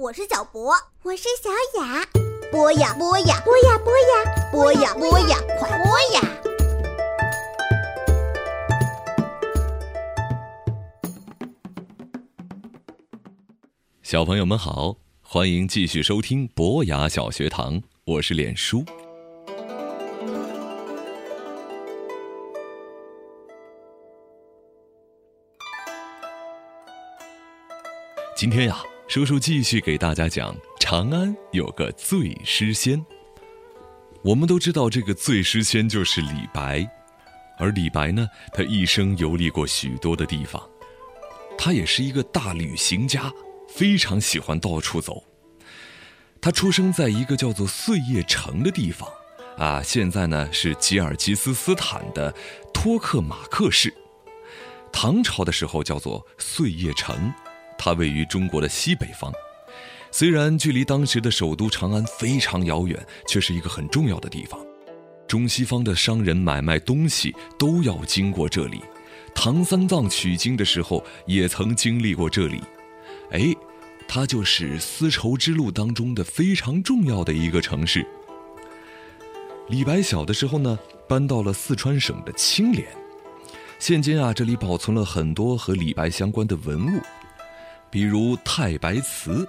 我是小博，我是小雅。播呀播呀，播呀播呀，播呀播呀，快播呀！小朋友们好，欢迎继续收听博雅小学堂，我是脸书。今天呀，叔叔继续给大家讲长安有个醉诗仙。我们都知道，这个醉诗仙就是李白，而李白呢，他一生游历过许多的地方，他也是一个大旅行家，非常喜欢到处走。他出生在一个叫做碎叶城的地方，啊，现在呢是吉尔吉斯斯坦的托克马克市。唐朝的时候叫做碎叶城。它位于中国的西北方，虽然距离当时的首都长安非常遥远，却是一个很重要的地方。中西方的商人买卖东西都要经过这里，唐三藏取经的时候也曾经历过这里。哎，它就是丝绸之路当中的非常重要的一个城市。李白小的时候呢，搬到了四川省的青莲，现今啊，这里保存了很多和李白相关的文物。比如太白祠，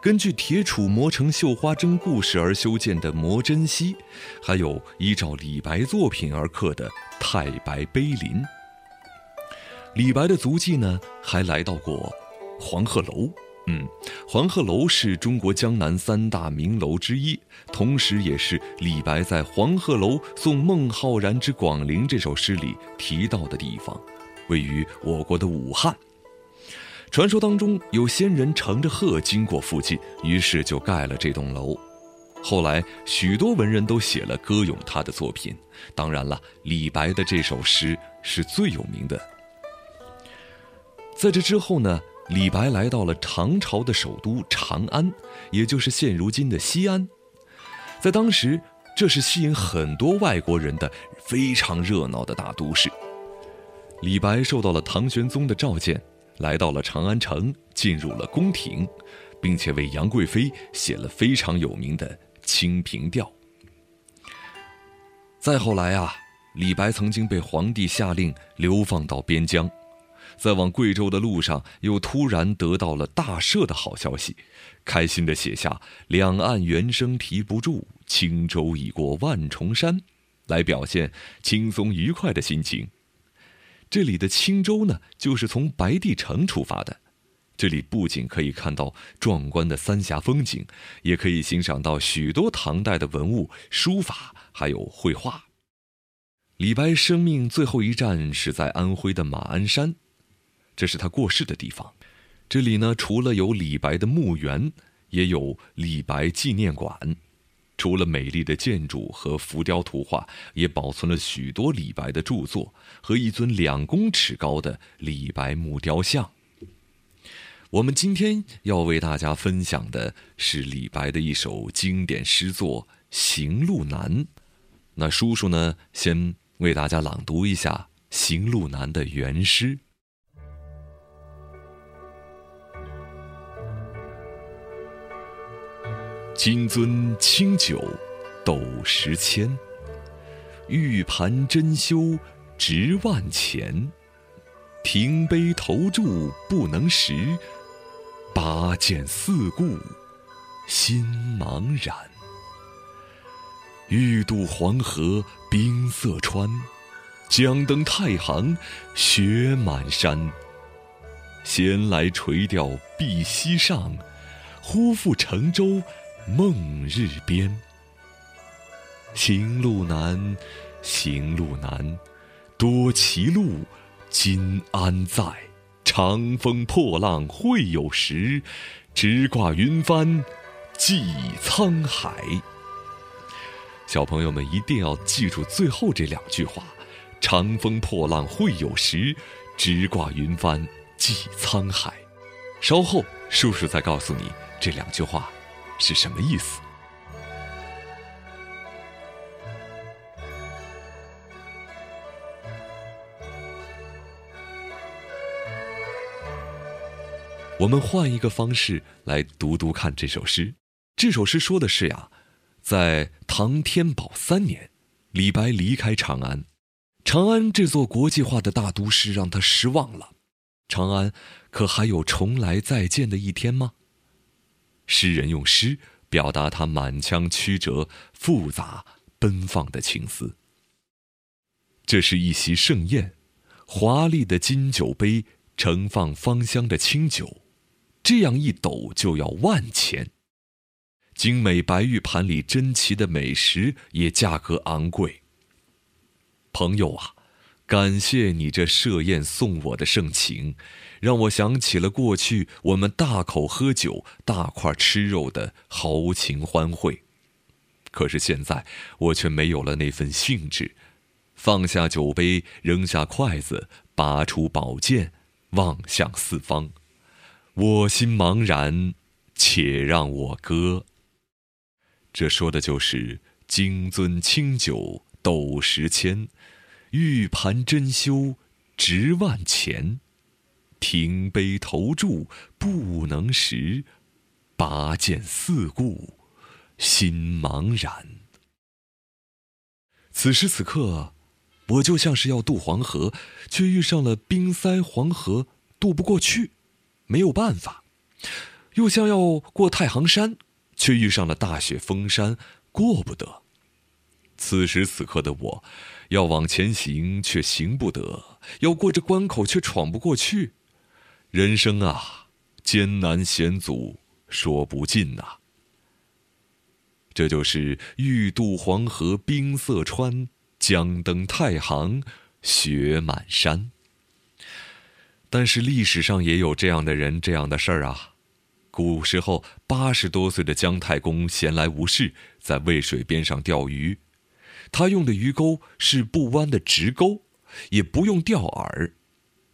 根据铁杵磨成绣花针故事而修建的磨针溪，还有依照李白作品而刻的太白碑林。李白的足迹呢，还来到过黄鹤楼。嗯，黄鹤楼是中国江南三大名楼之一，同时也是李白在《黄鹤楼送孟浩然之广陵》这首诗里提到的地方，位于我国的武汉。传说当中有仙人乘着鹤经过附近，于是就盖了这栋楼。后来许多文人都写了歌咏他的作品，当然了，李白的这首诗是最有名的。在这之后呢，李白来到了唐朝的首都长安，也就是现如今的西安。在当时，这是吸引很多外国人的非常热闹的大都市。李白受到了唐玄宗的召见。来到了长安城，进入了宫廷，并且为杨贵妃写了非常有名的《清平调》。再后来啊，李白曾经被皇帝下令流放到边疆，在往贵州的路上，又突然得到了大赦的好消息，开心的写下“两岸猿声啼不住，轻舟已过万重山”，来表现轻松愉快的心情。这里的青州呢，就是从白帝城出发的。这里不仅可以看到壮观的三峡风景，也可以欣赏到许多唐代的文物、书法，还有绘画。李白生命最后一站是在安徽的马鞍山，这是他过世的地方。这里呢，除了有李白的墓园，也有李白纪念馆。除了美丽的建筑和浮雕图画，也保存了许多李白的著作和一尊两公尺高的李白木雕像。我们今天要为大家分享的是李白的一首经典诗作《行路难》。那叔叔呢，先为大家朗读一下《行路难》的原诗。金樽清酒斗十千，玉盘珍羞值万钱。停杯投箸不能食，拔剑四顾心茫然。欲渡黄河冰塞川，将登太行雪满山。闲来垂钓碧溪上，忽复乘舟。梦日边，行路难，行路难，多歧路，今安在？长风破浪会有时，直挂云帆济沧海。小朋友们一定要记住最后这两句话：长风破浪会有时，直挂云帆济沧海。稍后，叔叔再告诉你这两句话。是什么意思？我们换一个方式来读读看这首诗。这首诗说的是呀，在唐天宝三年，李白离开长安，长安这座国际化的大都市让他失望了。长安可还有重来再见的一天吗？诗人用诗表达他满腔曲折、复杂、奔放的情思。这是一席盛宴，华丽的金酒杯盛放芳香的清酒，这样一斗就要万钱。精美白玉盘里珍奇的美食也价格昂贵。朋友啊，感谢你这设宴送我的盛情，让我想起了过去我们大口喝酒、大块吃肉的豪情欢会。可是现在我却没有了那份兴致。放下酒杯，扔下筷子，拔出宝剑，望向四方，我心茫然，且让我歌。这说的就是金樽清酒斗十千，玉盘珍羞值万钱，停杯投箸不能食，拔剑四顾心茫然。此时此刻。我就像是要渡黄河，却遇上了冰塞黄河，渡不过去，没有办法；又像要过太行山，却遇上了大雪封山，过不得。此时此刻的我，要往前行却行不得，要过这关口却闯不过去。人生啊，艰难险阻，说不尽呐。这就是欲渡黄河冰塞川。将登太行，雪满山。但是历史上也有这样的人，这样的事儿啊。古时候，八十多岁的姜太公闲来无事，在渭水边上钓鱼。他用的鱼钩是不弯的直钩，也不用钓饵。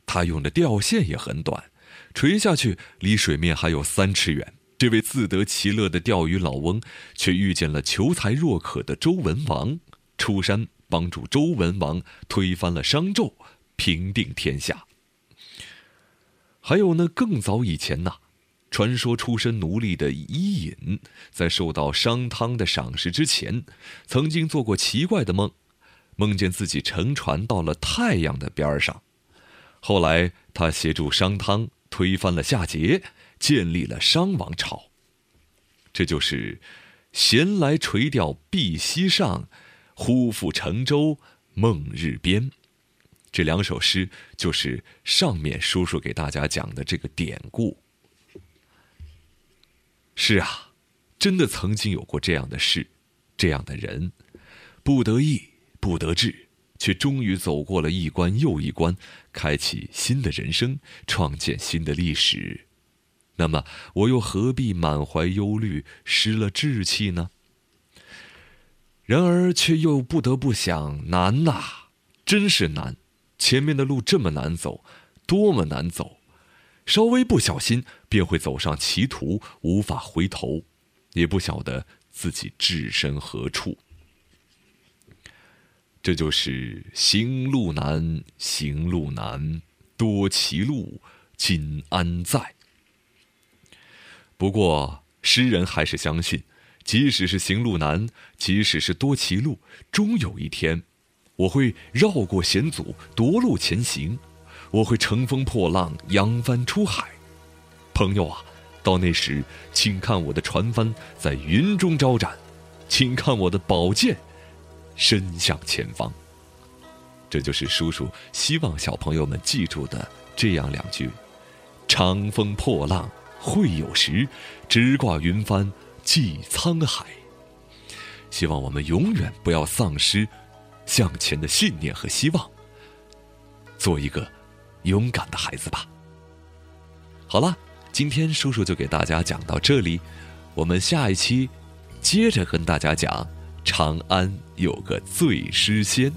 他用的钓线也很短，垂下去离水面还有三尺远。这位自得其乐的钓鱼老翁，却遇见了求财若渴的周文王，出山。帮助周文王推翻了商纣，平定天下。还有呢，更早以前呢，传说出身奴隶的伊尹，在受到商汤的赏识之前，曾经做过奇怪的梦，梦见自己乘船到了太阳的边上。后来他协助商汤推翻了夏桀，建立了商王朝。这就是“闲来垂钓碧溪上”。忽复乘舟梦日边，这两首诗就是上面叔叔给大家讲的这个典故。是啊，真的曾经有过这样的事，这样的人，不得意不得志，却终于走过了一关又一关，开启新的人生，创建新的历史。那么，我又何必满怀忧虑，失了志气呢？然而，却又不得不想：难呐，真是难！前面的路这么难走，多么难走！稍微不小心，便会走上歧途，无法回头，也不晓得自己置身何处。这就是行路难，行路难，多歧路，今安在？不过，诗人还是相信。即使是行路难，即使是多歧路，终有一天，我会绕过险阻，夺路前行。我会乘风破浪，扬帆出海。朋友啊，到那时，请看我的船帆在云中招展，请看我的宝剑伸向前方。这就是叔叔希望小朋友们记住的这样两句：长风破浪会有时，直挂云帆。济沧海。希望我们永远不要丧失向前的信念和希望，做一个勇敢的孩子吧。好了，今天叔叔就给大家讲到这里，我们下一期接着跟大家讲长安有个醉诗仙。